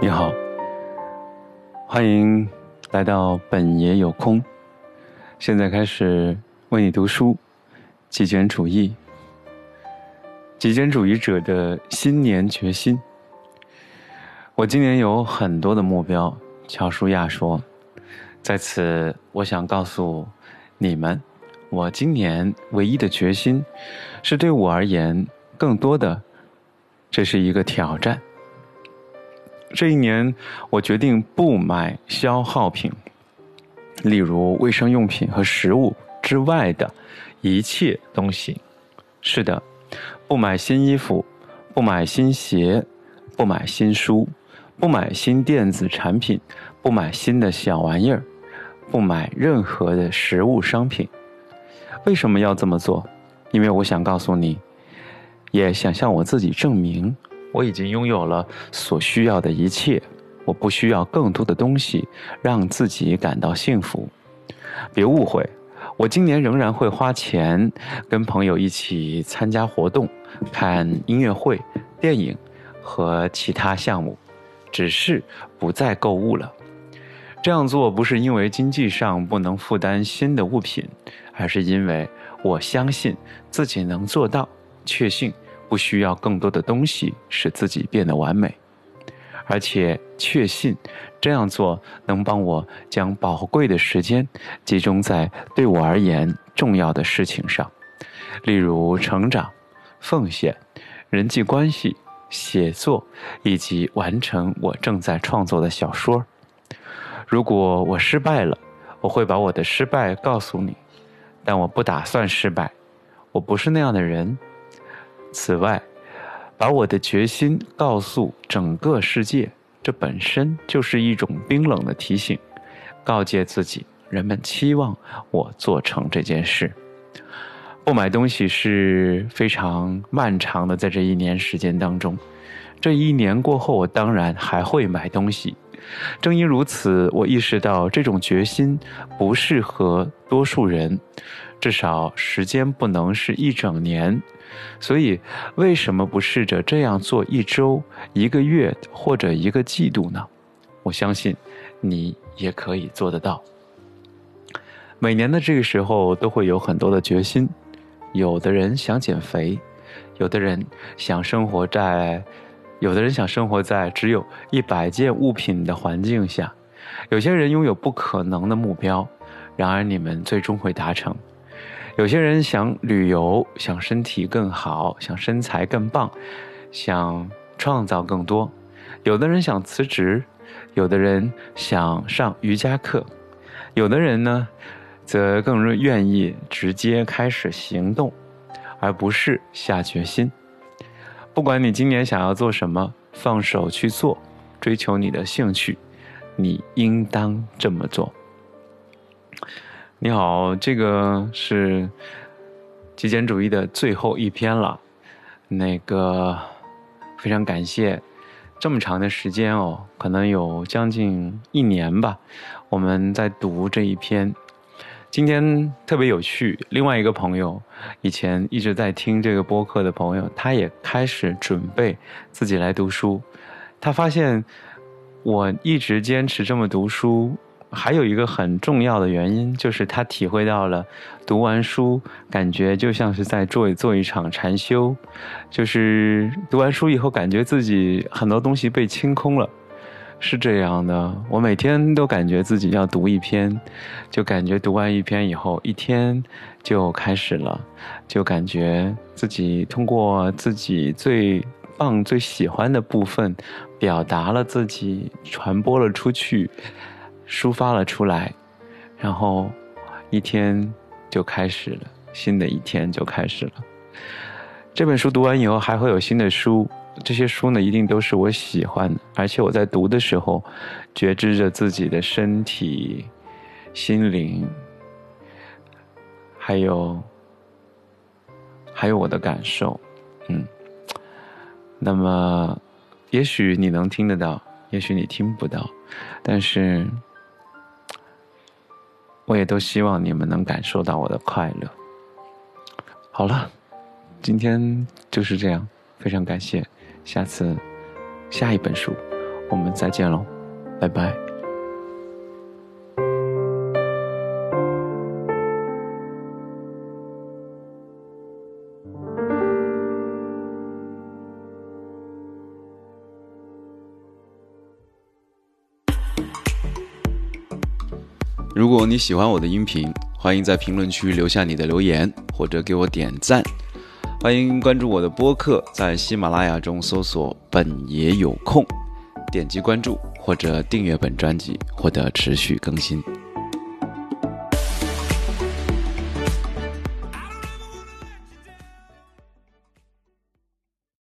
你好，欢迎来到本爷有空。现在开始为你读书，极简主义，极简主义者的新年决心。我今年有很多的目标，乔舒亚说，在此我想告诉你们，我今年唯一的决心，是对我而言，更多的，这是一个挑战。这一年，我决定不买消耗品。例如卫生用品和食物之外的一切东西，是的，不买新衣服，不买新鞋，不买新书，不买新电子产品，不买新的小玩意儿，不买任何的实物商品。为什么要这么做？因为我想告诉你，也想向我自己证明，我已经拥有了所需要的一切。我不需要更多的东西让自己感到幸福。别误会，我今年仍然会花钱跟朋友一起参加活动、看音乐会、电影和其他项目，只是不再购物了。这样做不是因为经济上不能负担新的物品，而是因为我相信自己能做到，确信不需要更多的东西使自己变得完美。而且确信这样做能帮我将宝贵的时间集中在对我而言重要的事情上，例如成长、奉献、人际关系、写作以及完成我正在创作的小说。如果我失败了，我会把我的失败告诉你，但我不打算失败，我不是那样的人。此外。把我的决心告诉整个世界，这本身就是一种冰冷的提醒，告诫自己，人们期望我做成这件事。不买东西是非常漫长的，在这一年时间当中，这一年过后，我当然还会买东西。正因如此，我意识到这种决心不适合多数人，至少时间不能是一整年。所以，为什么不试着这样做一周、一个月或者一个季度呢？我相信，你也可以做得到。每年的这个时候都会有很多的决心，有的人想减肥，有的人想生活在，有的人想生活在只有一百件物品的环境下，有些人拥有不可能的目标，然而你们最终会达成。有些人想旅游，想身体更好，想身材更棒，想创造更多；有的人想辞职，有的人想上瑜伽课，有的人呢，则更愿意直接开始行动，而不是下决心。不管你今年想要做什么，放手去做，追求你的兴趣，你应当这么做。你好，这个是极简主义的最后一篇了。那个非常感谢，这么长的时间哦，可能有将近一年吧，我们在读这一篇。今天特别有趣，另外一个朋友，以前一直在听这个播客的朋友，他也开始准备自己来读书。他发现我一直坚持这么读书。还有一个很重要的原因，就是他体会到了，读完书感觉就像是在做做一场禅修，就是读完书以后，感觉自己很多东西被清空了，是这样的。我每天都感觉自己要读一篇，就感觉读完一篇以后，一天就开始了，就感觉自己通过自己最棒、最喜欢的部分，表达了自己，传播了出去。抒发了出来，然后一天就开始了，新的一天就开始了。这本书读完以后，还会有新的书。这些书呢，一定都是我喜欢的，而且我在读的时候，觉知着自己的身体、心灵，还有还有我的感受。嗯，那么也许你能听得到，也许你听不到，但是。我也都希望你们能感受到我的快乐。好了，今天就是这样，非常感谢。下次，下一本书，我们再见喽，拜拜。如果你喜欢我的音频，欢迎在评论区留下你的留言，或者给我点赞。欢迎关注我的播客，在喜马拉雅中搜索“本爷有空”，点击关注或者订阅本专辑，获得持续更新。